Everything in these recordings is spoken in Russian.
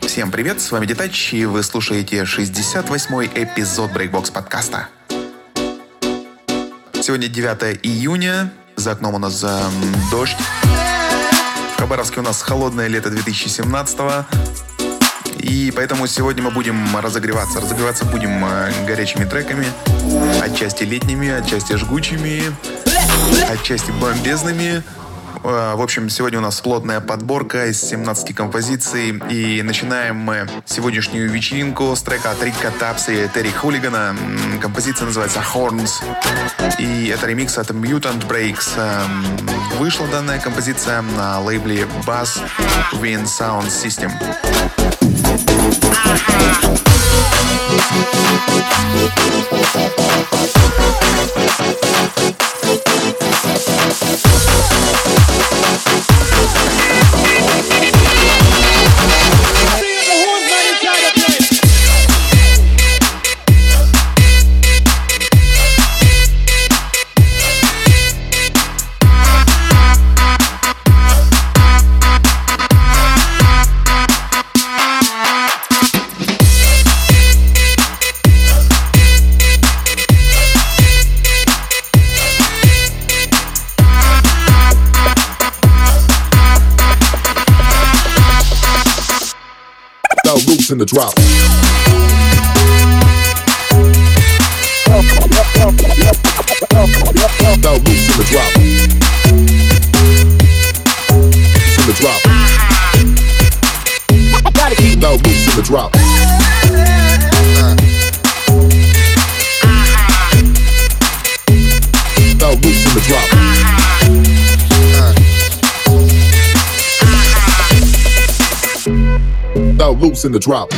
Всем привет, с вами Детач, и вы слушаете 68-й эпизод Breakbox подкаста. Сегодня 9 июня, за окном у нас эм, дождь. В Хабаровске у нас холодное лето 2017 -го. И поэтому сегодня мы будем разогреваться. Разогреваться будем э, горячими треками, отчасти летними, отчасти жгучими, отчасти бомбезными. Э, в общем, сегодня у нас плотная подборка из 17 композиций. И начинаем мы сегодняшнюю вечеринку с трека от Рика Тапса и Терри Хулигана. Композиция называется Horns. И это ремикс от Mutant Breaks. Эм, вышла данная композиция на лейбле Bass Win Sound System. Feel in the drop. No loose in the drop. In the drop. No loose in the drop. No loose in the drop. Now loose in the drop.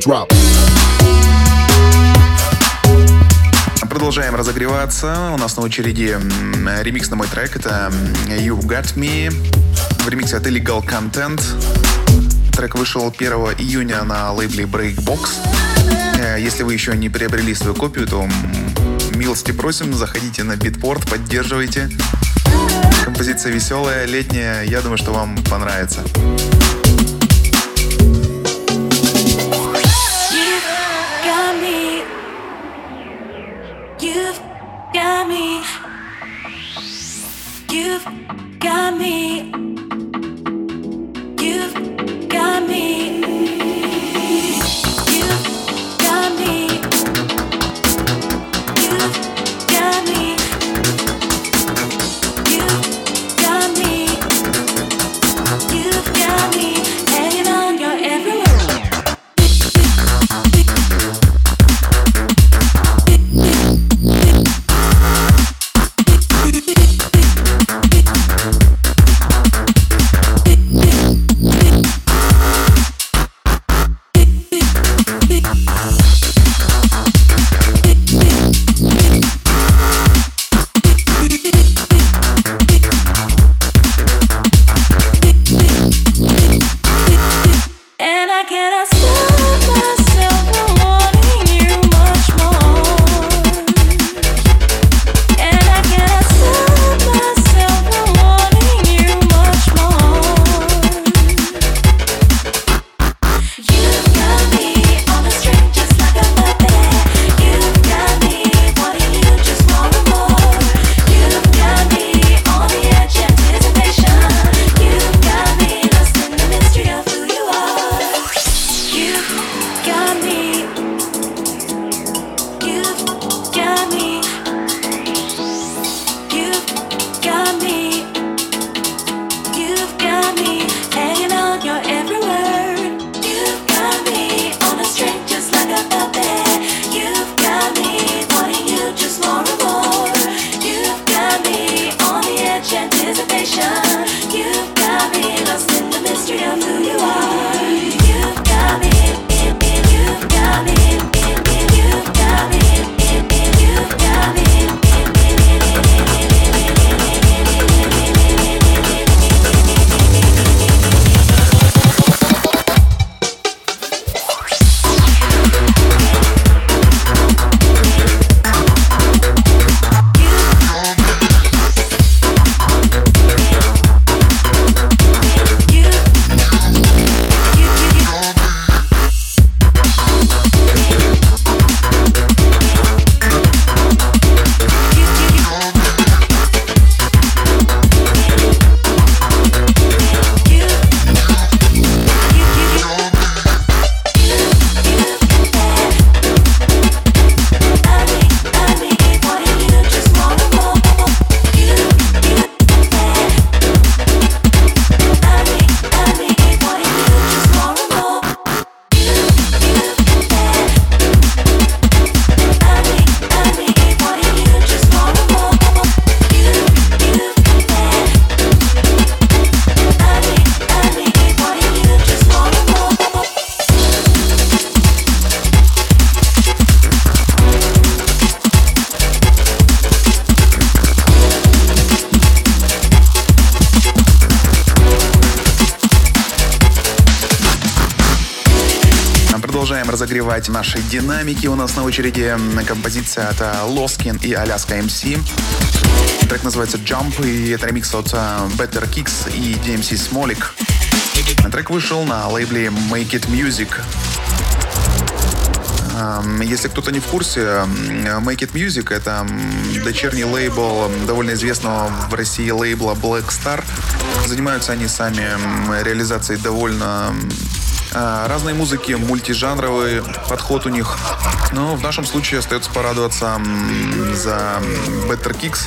Drop. Продолжаем разогреваться. У нас на очереди ремикс на мой трек. Это You Got Me в ремиксе от Illegal Content. Трек вышел 1 июня на лейбле Breakbox. Э, Если вы еще не приобрели свою копию, то милости просим, заходите на битпорт, поддерживайте. Композиция веселая, летняя. Я думаю, что вам понравится. You've got me. You've got me. продолжаем разогревать наши динамики. У нас на очереди композиция от а, Лоскин и Аляска МС. Трек называется Jump, и это ремикс от а, Better Kicks и DMC Smolik. Трек вышел на лейбле Make It Music. Если кто-то не в курсе, Make It Music — это дочерний лейбл довольно известного в России лейбла Black Star. Занимаются они сами реализацией довольно а, разной музыки, мультижанровый подход у них. Но в нашем случае остается порадоваться за Better Kicks.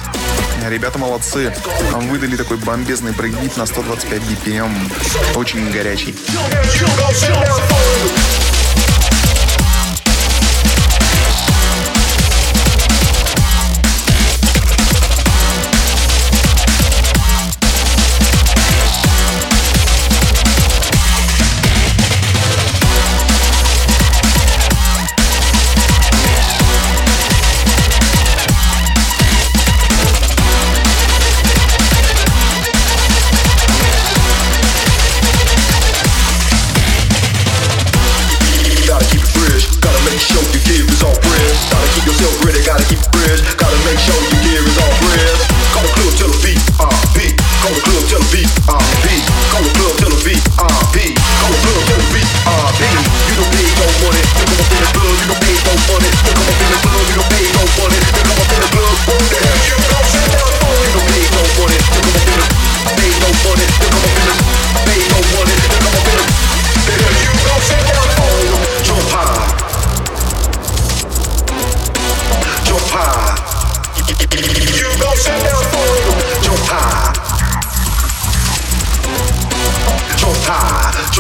Ребята молодцы. Выдали такой бомбезный брейкбит на 125 BPM. Очень горячий.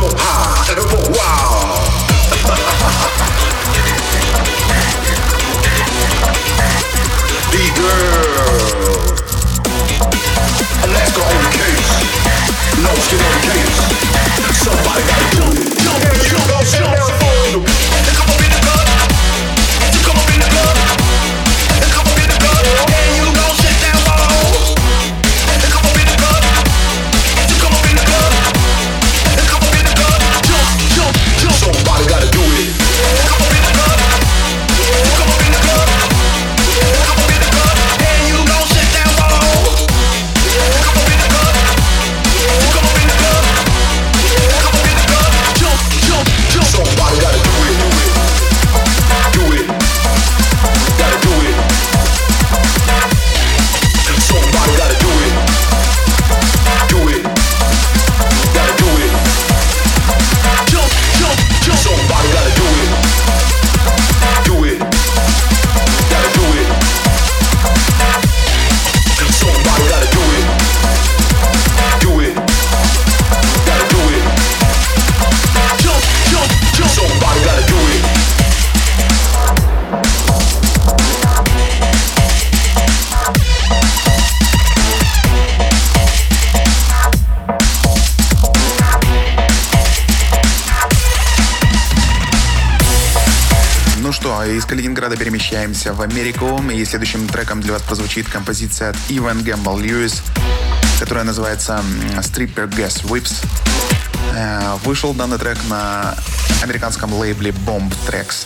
so wow. отправляемся в Америку. И следующим треком для вас прозвучит композиция от Иван Гэмбл Льюис, которая называется Stripper Gas Whips. Э, вышел данный трек на американском лейбле Bomb Tracks.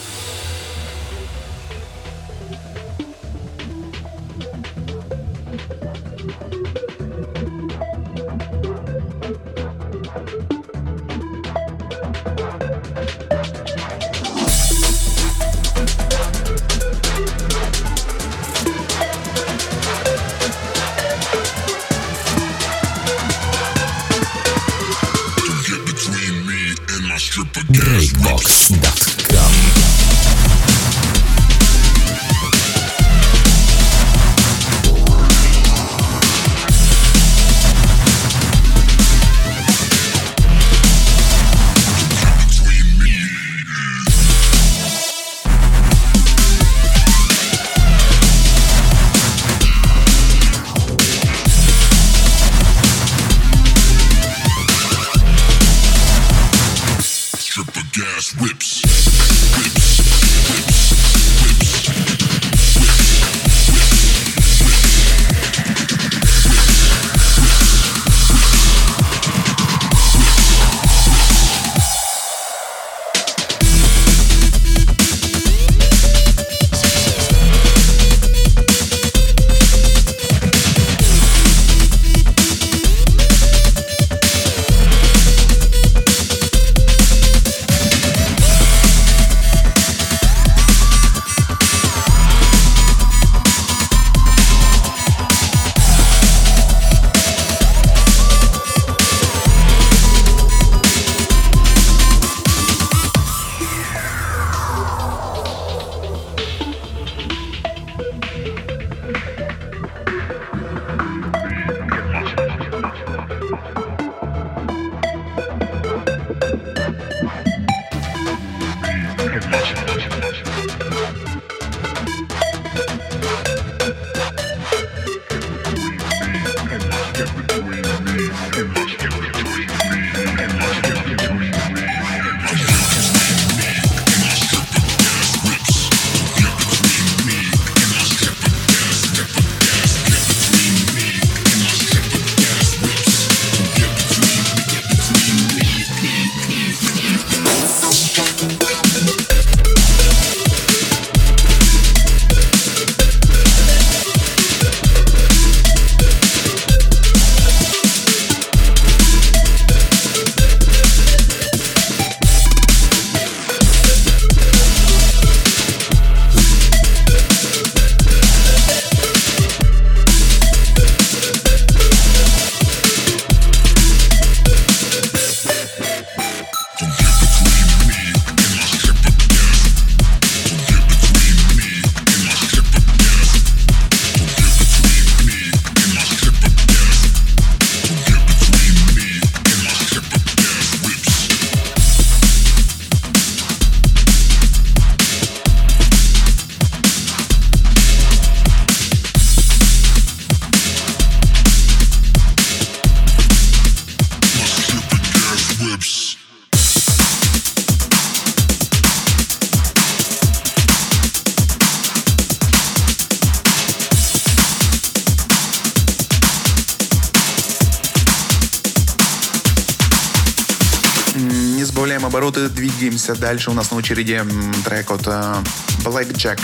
Обороты, двигаемся дальше. У нас на очереди трек от э, Black Jack.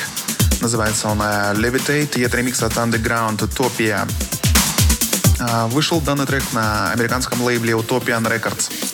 Называется он э, Levitate. Это ремикс от Underground Utopia. А, Вышел данный трек на американском лейбле Utopian Records.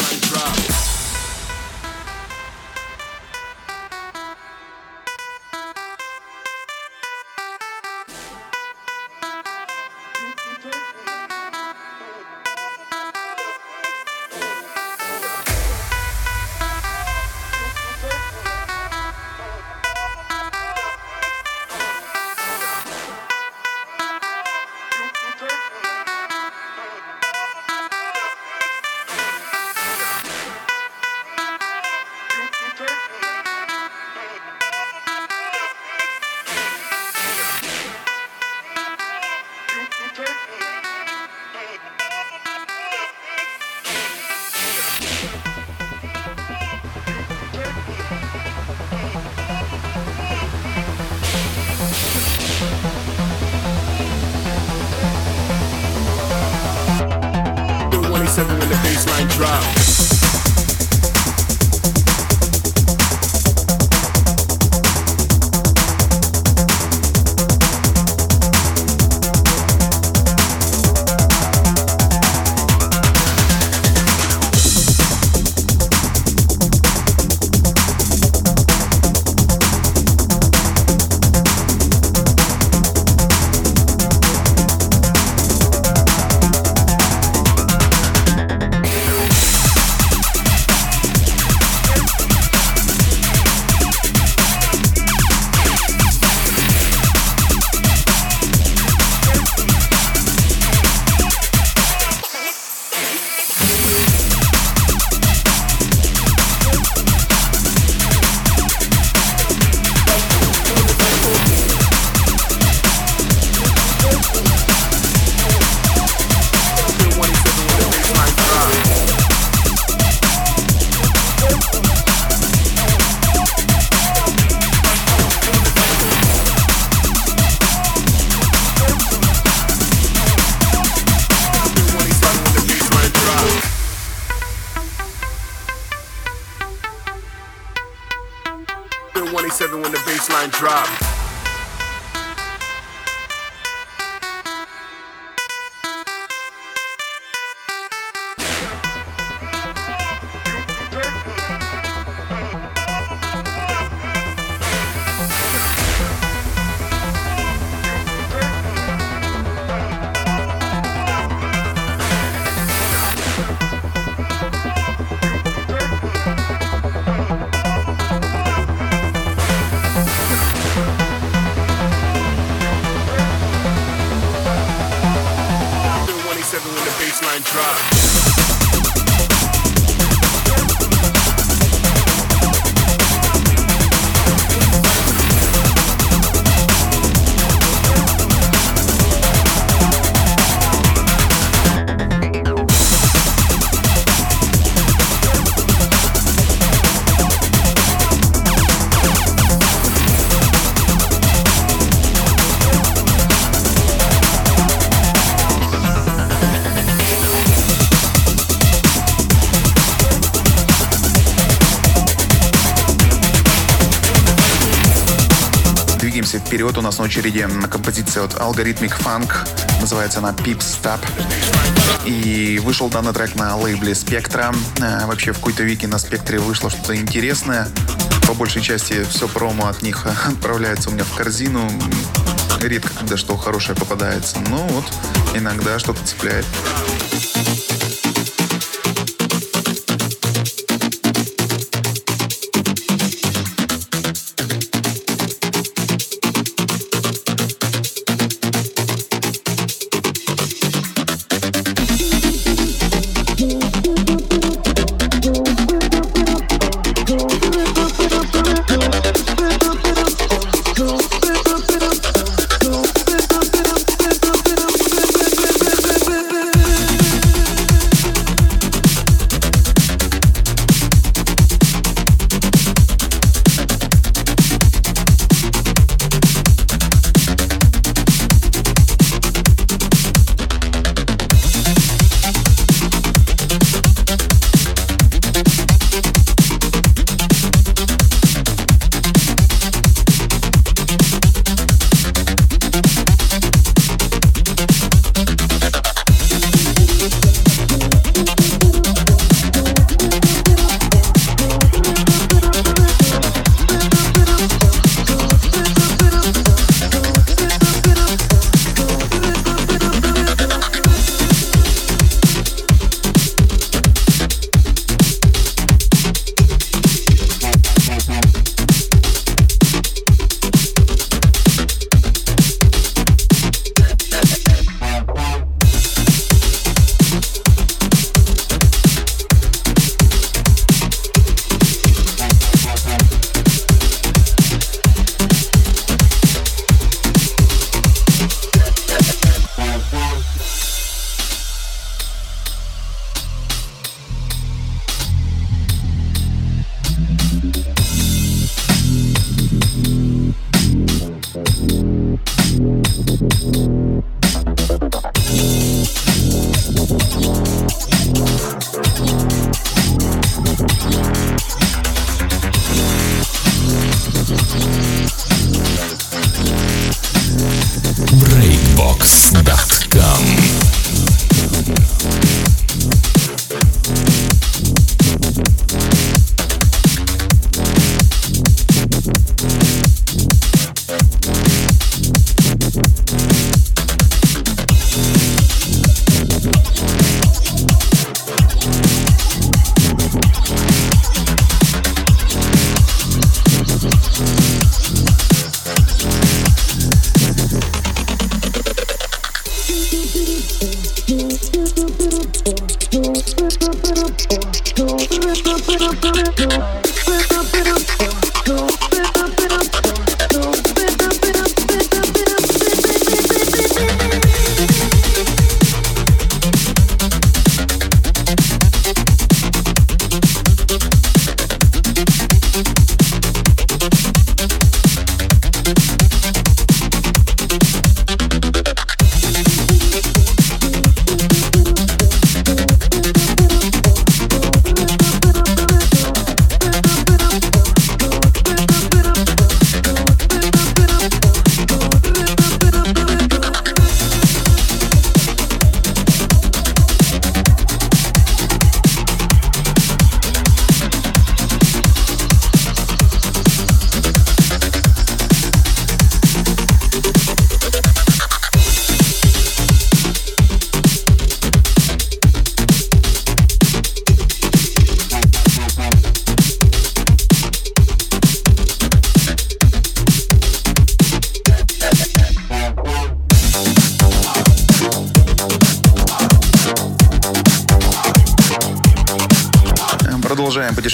Двигаемся вперед. У нас на очереди композиция от Algorithmic Funk. Называется она Peep Stop. И вышел данный трек на лейбле. Э, Вообще в какой-то веке на Спектре вышло что-то интересное. По большей части все промо от них отправляется у меня в корзину. Редко когда что хорошее попадается. Но вот иногда что-то цепляет.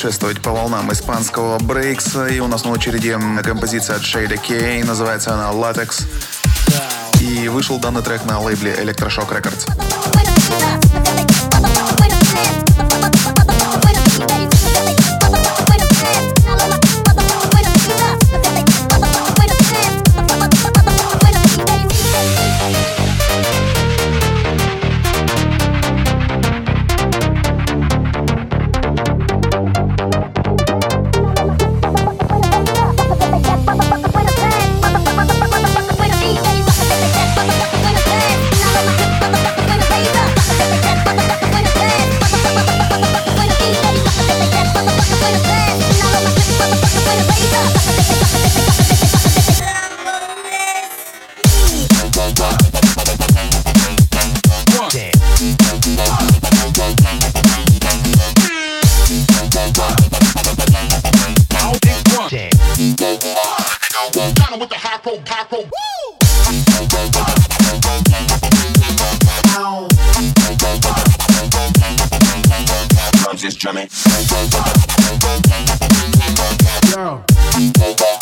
Путешествовать по волнам испанского брейкса. И у нас на очереди композиция от Shade K. Называется она Latex. И вышел данный трек на лейбле Electroshock Records. With the high pro, high pro. Woo! Drumming. Yo.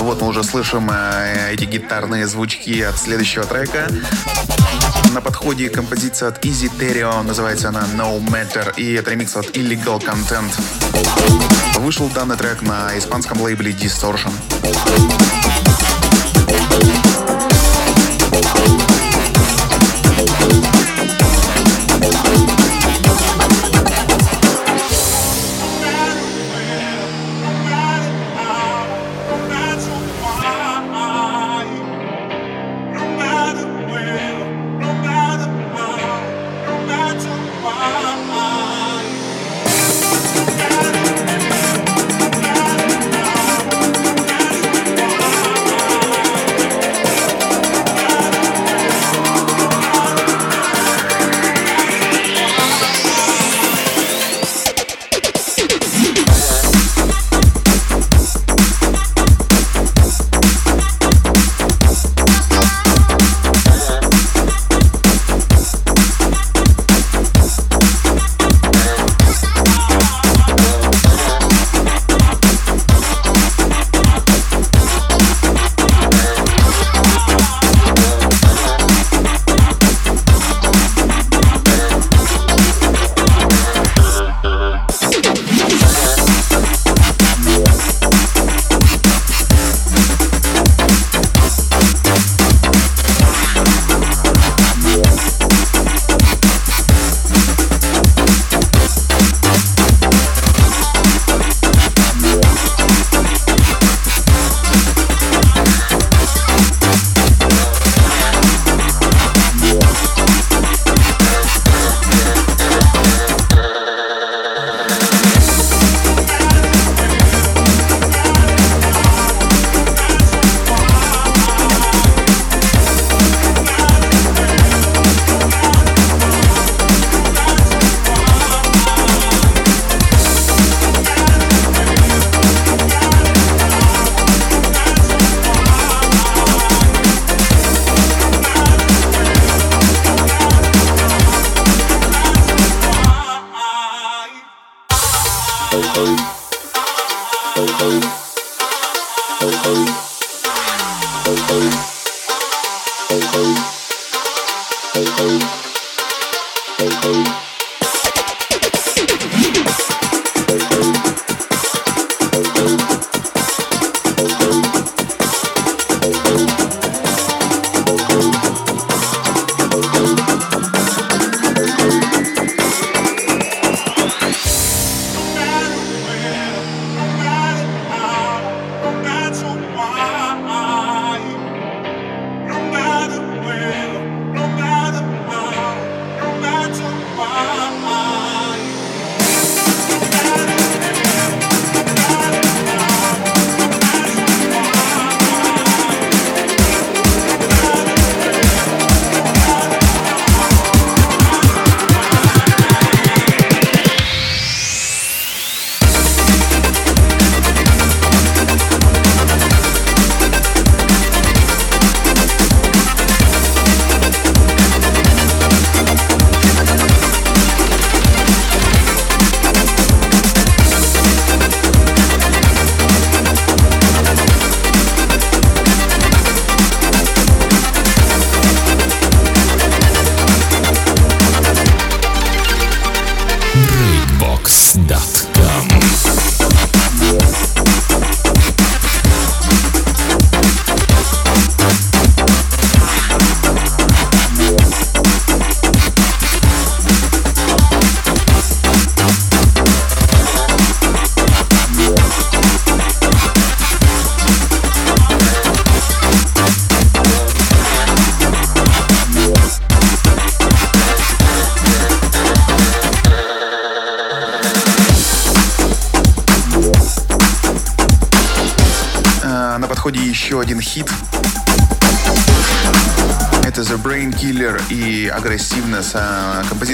Вот мы уже слышим э, эти гитарные звучки от следующего трека. На подходе композиция от Easy Terrio, называется она No Matter, и это ремикс от Illegal Content. Вышел данный трек на испанском лейбле Distortion.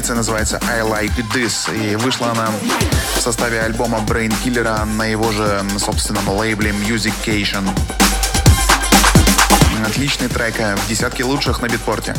Композиция называется I Like This. И вышла она в составе альбома Brain Killer на его же собственном лейбле Musication. Отличный трек э, в десятке лучших на битпорте.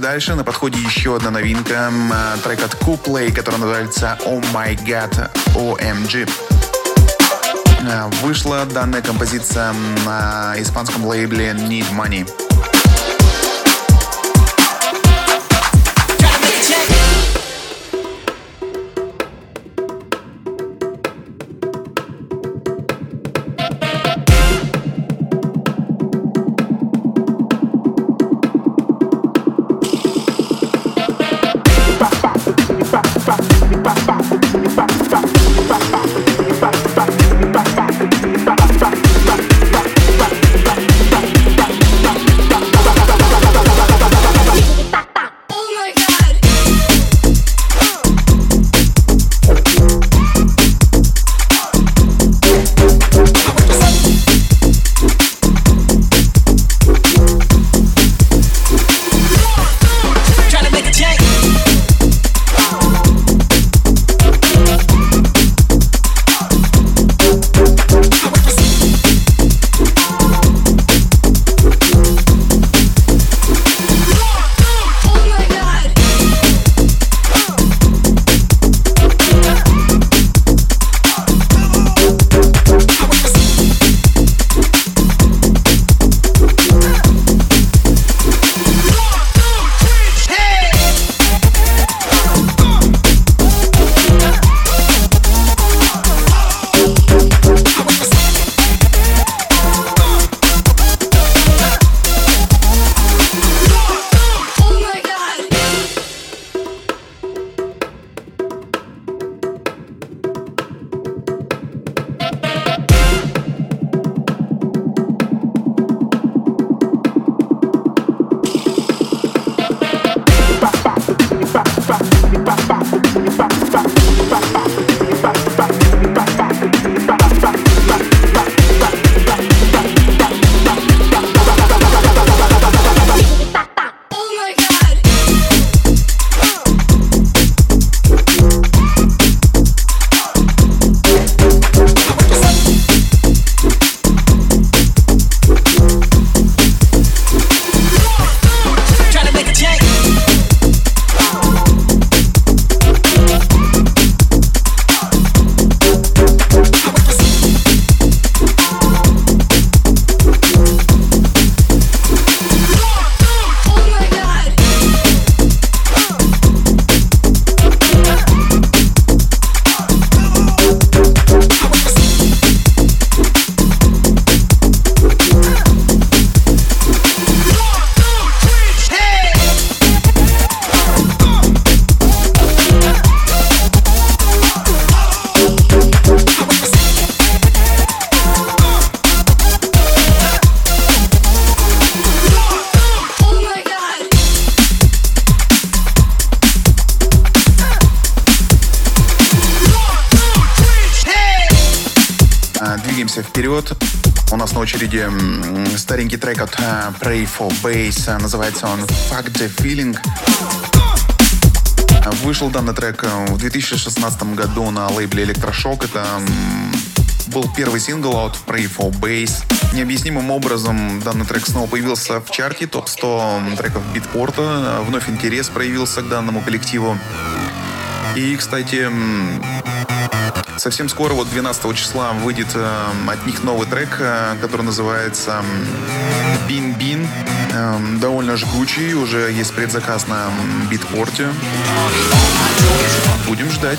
Дальше. На подходе еще одна новинка. А, Трек от Coolplay, который называется Oh My God OMG. А, Вышла данная композиция на испанском лейбле Need Money. Двигаемся вперед. У нас на очереди старенький трек от а, Pray for Bass. А, Называется он Fuck the Feeling. А, Вышел данный трек э, в 2016 году на лейбле Электрошок. Это был первый сингл от Pray for Bass. Необъяснимым образом данный трек снова появился в чарте топ-100 треков битпорта. Вновь интерес проявился к данному коллективу. И, кстати, Совсем скоро, вот 12 числа, выйдет э, от них новый трек, э, который называется Бин Бин. довольно жгучий, уже есть предзаказ на битпорте. Будем ждать.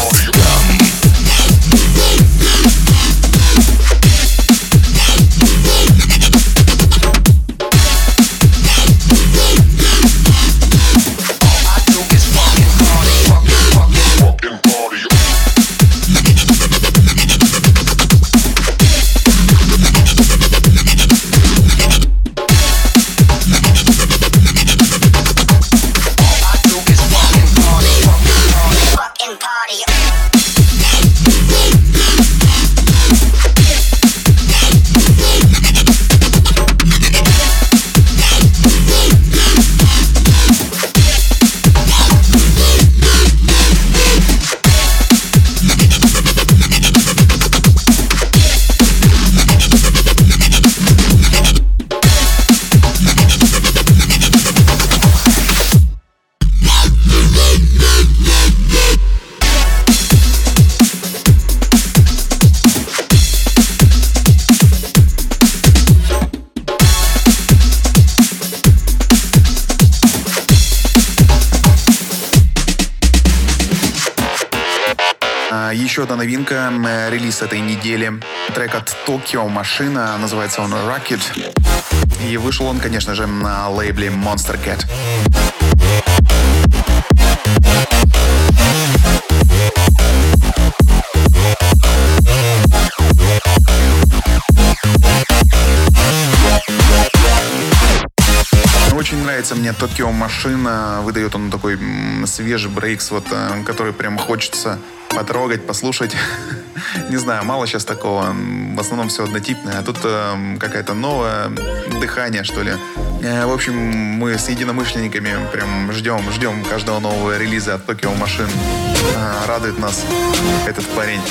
Tokyo Машина, называется он Rocket. И вышел он, конечно же, на лейбле Monster Cat. Очень нравится мне Токио Машина. Выдает он такой свежий брейкс, вот, э, который прям хочется потрогать, послушать. Не знаю, мало сейчас такого. В основном все однотипное. А тут э, какая-то новое дыхание, что ли. Э, В общем, мы с единомышленниками прям ждем, ждем каждого нового релиза от Токио Машин. Э, Радует нас этот парень.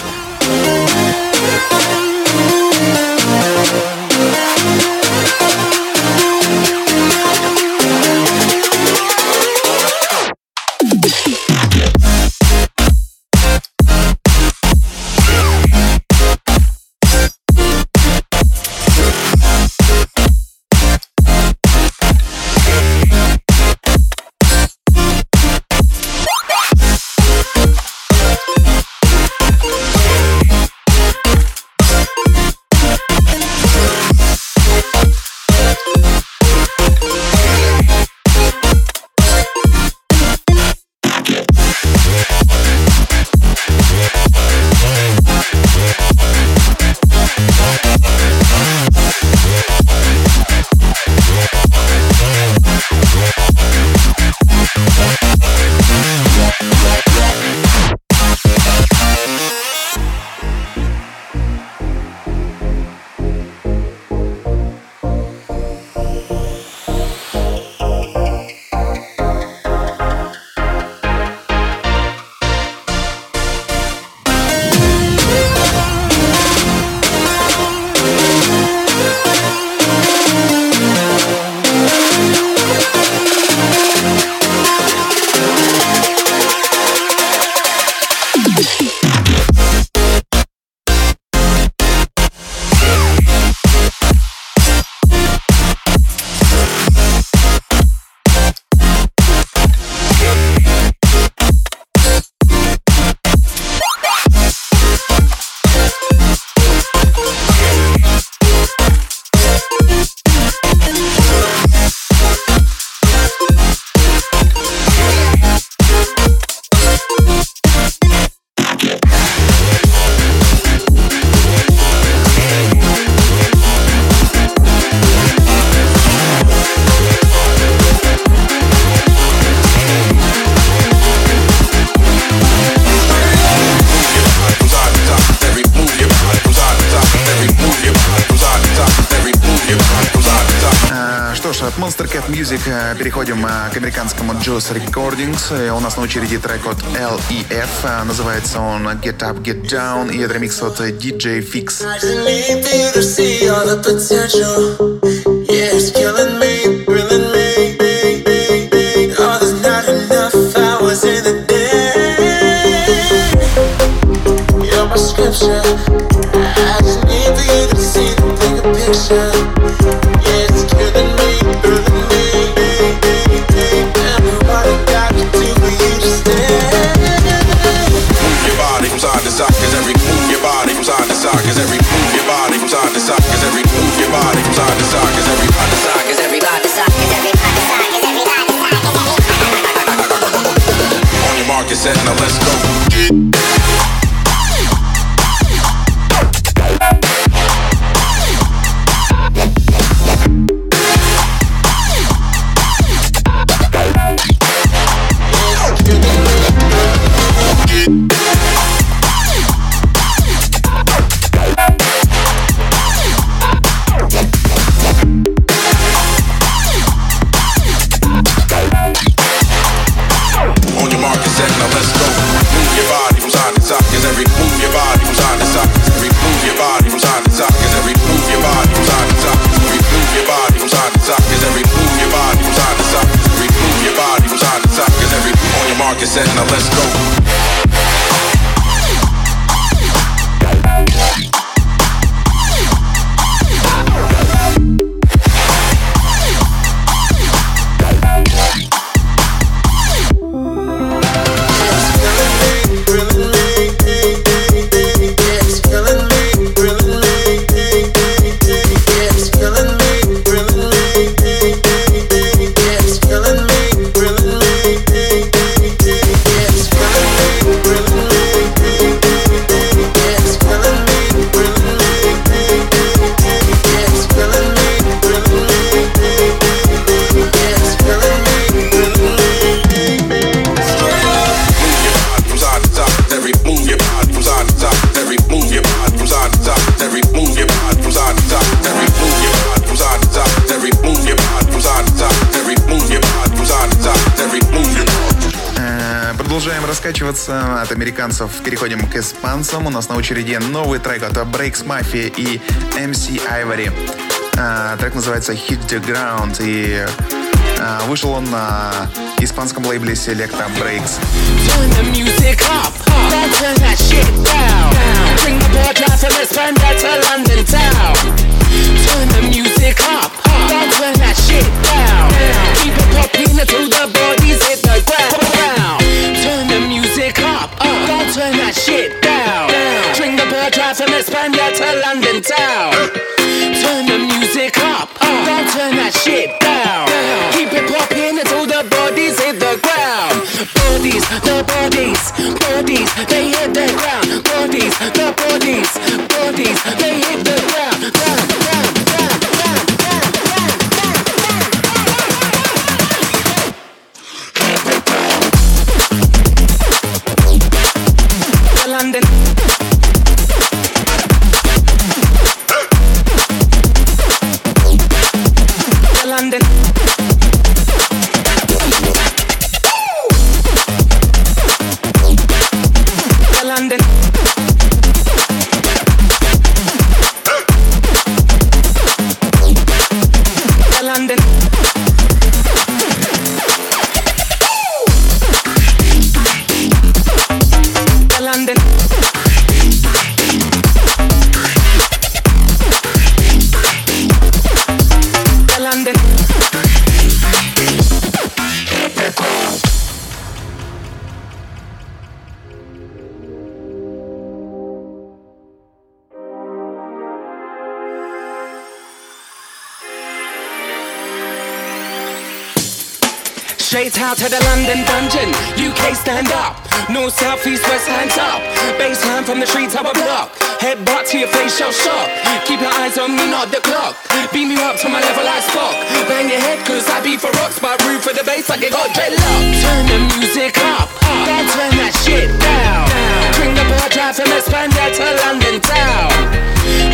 Переходим э, к американскому Juice Recordings. Э, У нас на очереди трек от LEF. э, Называется он Get Up, Get Down. И это ремикс от э, DJ Fix. Yeah, it's killing me, focus set now let's go. К испанцам. У нас на очереди новый трек от Breaks Mafia и MC Ivory. А, Трек называется Hit the Ground и а, вышел он на испанском лейбле Selecta Breaks. Turn the music up, turn that shit down. Keep it popping until the bodies hit the ground. Music up, oh, don't turn that shit down. Bring the board down from España to London town. Turn the music up, oh, don't turn that shit down. Keep it popping until the bodies hit the ground. Bodies, the bodies, bodies, they hit the ground. Bodies, the bodies, bodies, Straight out to the London dungeon, UK stand up. North, south, east, west, hands up. Baseline from the streets of a block. Headbutt to your face, shell shock. Keep your eyes on me, not the clock. Beat me up to my level like Spock. Bang your head, cause I be for rocks. But root for the bass like it got dreadlocked. Turn the music up, don't turn that shit down. Bring the bar drive from España to London town.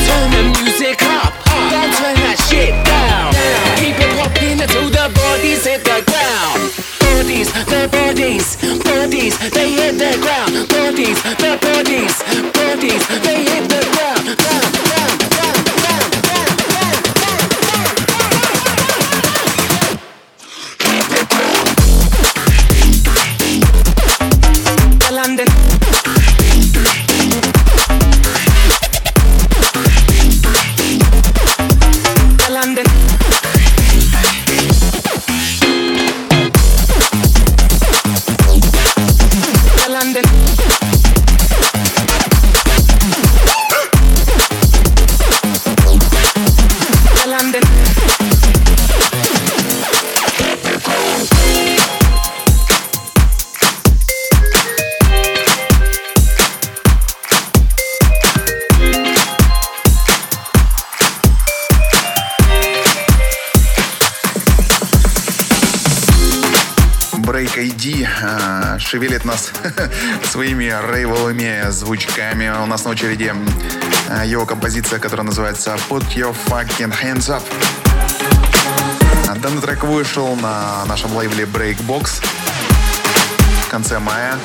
Turn the music up, don't turn that shit down. Bodies hit the ground. Bodies, the bodies, bodies, they hit the ground. Bodies, the bodies, bodies, they нас своими рейвовыми звучками. У нас на очереди а, его композиция, которая называется Put Your Fucking Hands Up. Данный трек вышел на нашем лейбле Breakbox в конце мая.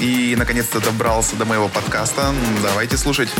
И наконец-то добрался до моего подкаста. Давайте слушать.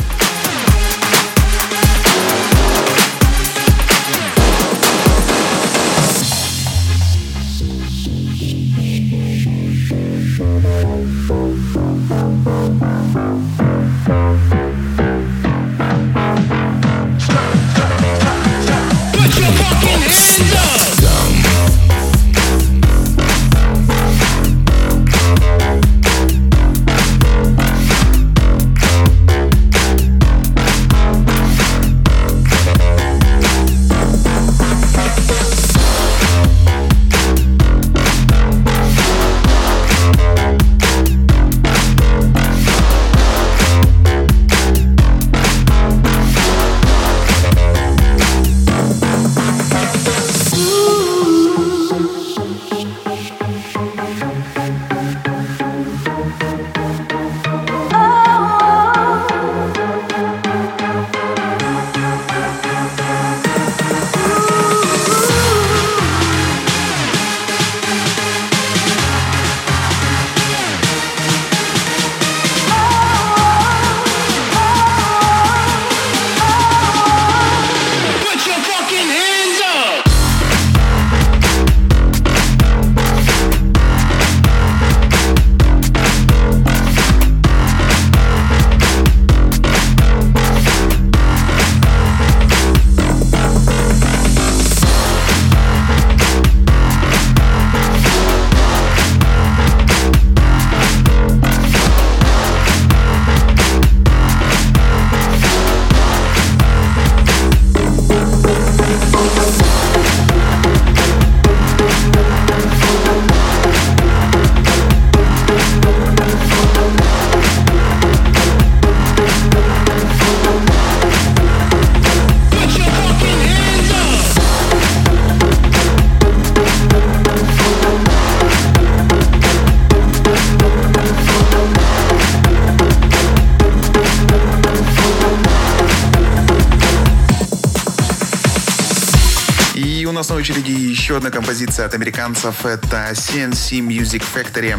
одной композиции от американцев. Это CNC Music Factory.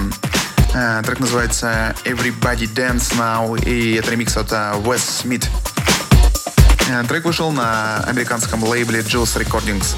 Э, трек называется Everybody Dance Now, и это ремикс от э, Wes Smith. Э, трек вышел на американском лейбле Juice Recordings.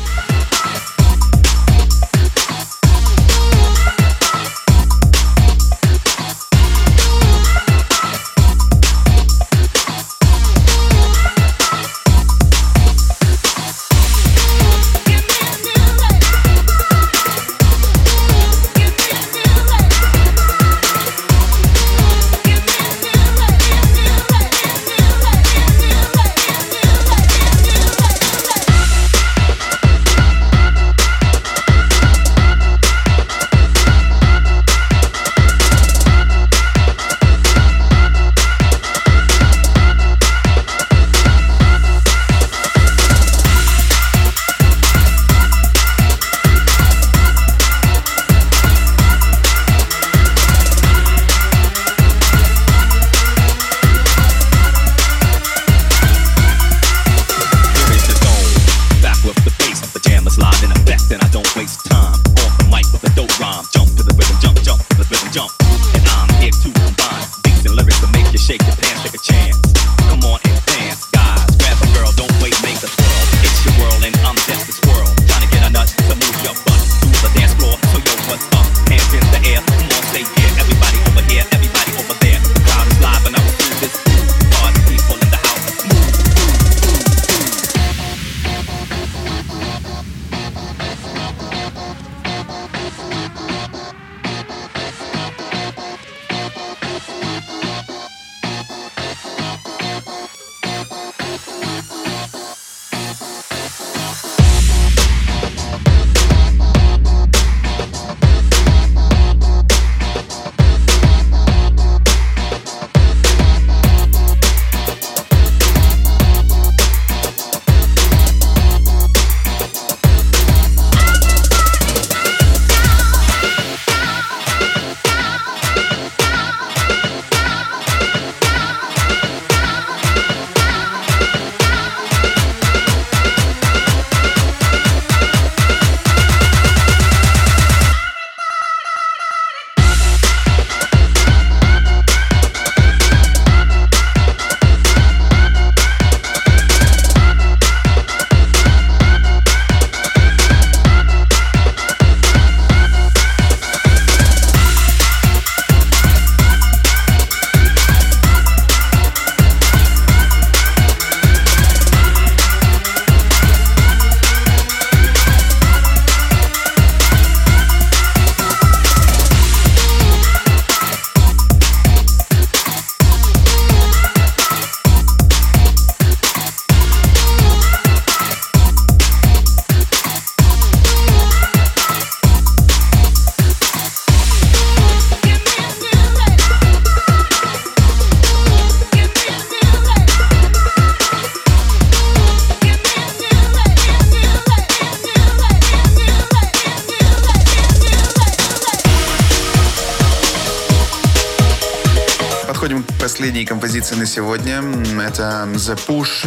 последние композиции на сегодня. Это The Push,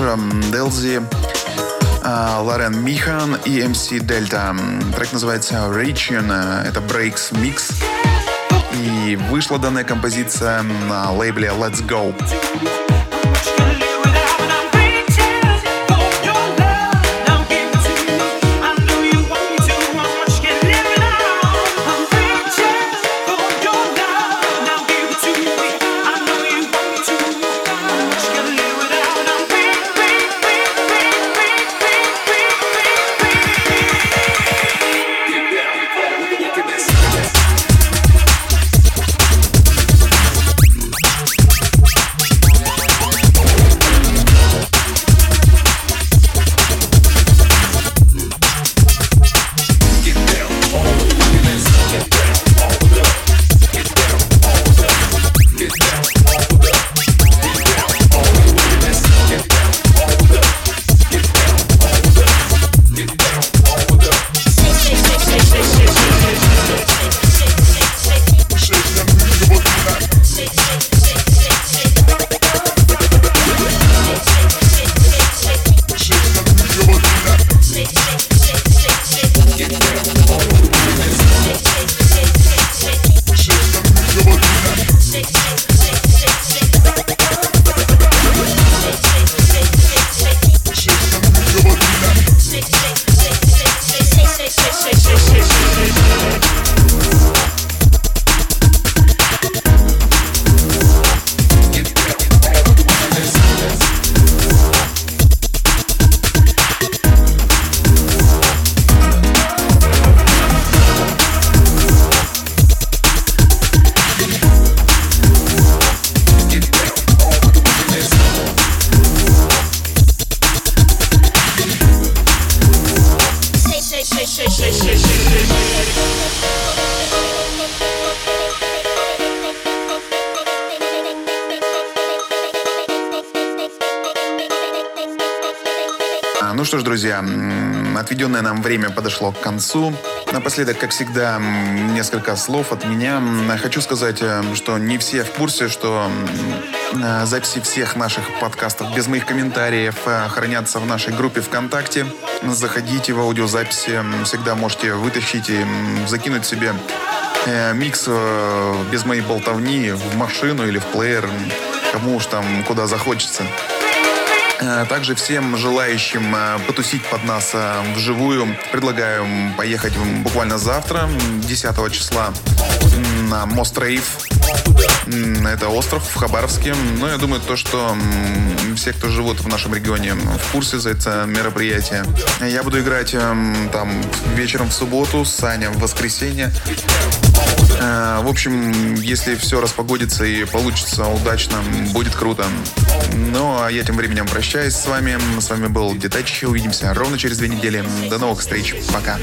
Delzy а, Лорен Михан и MC Delta Трек называется Region, а, это Breaks Mix. И вышла данная композиция на лейбле Let's Go. Отведенное нам время подошло к концу. Напоследок, как всегда, несколько слов от меня. Хочу сказать, э, что не все в курсе, что э, записи всех наших подкастов без моих комментариев э, хранятся в нашей группе ВКонтакте. Заходите в аудиозаписи, всегда можете вытащить и закинуть себе микс без моей болтовни в машину или в плеер, кому уж там куда захочется. Э, Также всем желающим э, потусить под нас э, вживую предлагаю поехать буквально завтра, м, 10 числа, на Мост Рейв. Это остров в Хабаровске. Ну, я думаю, то, что все, кто живут в нашем регионе, в курсе за это мероприятие. Я буду играть м, там вечером в субботу, Саня в воскресенье. Э, В общем, если все распогодится и получится удачно, будет круто. Ну, а я тем временем прощаюсь с вами. С вами был Детач. Увидимся ровно через две недели. До новых встреч. Пока.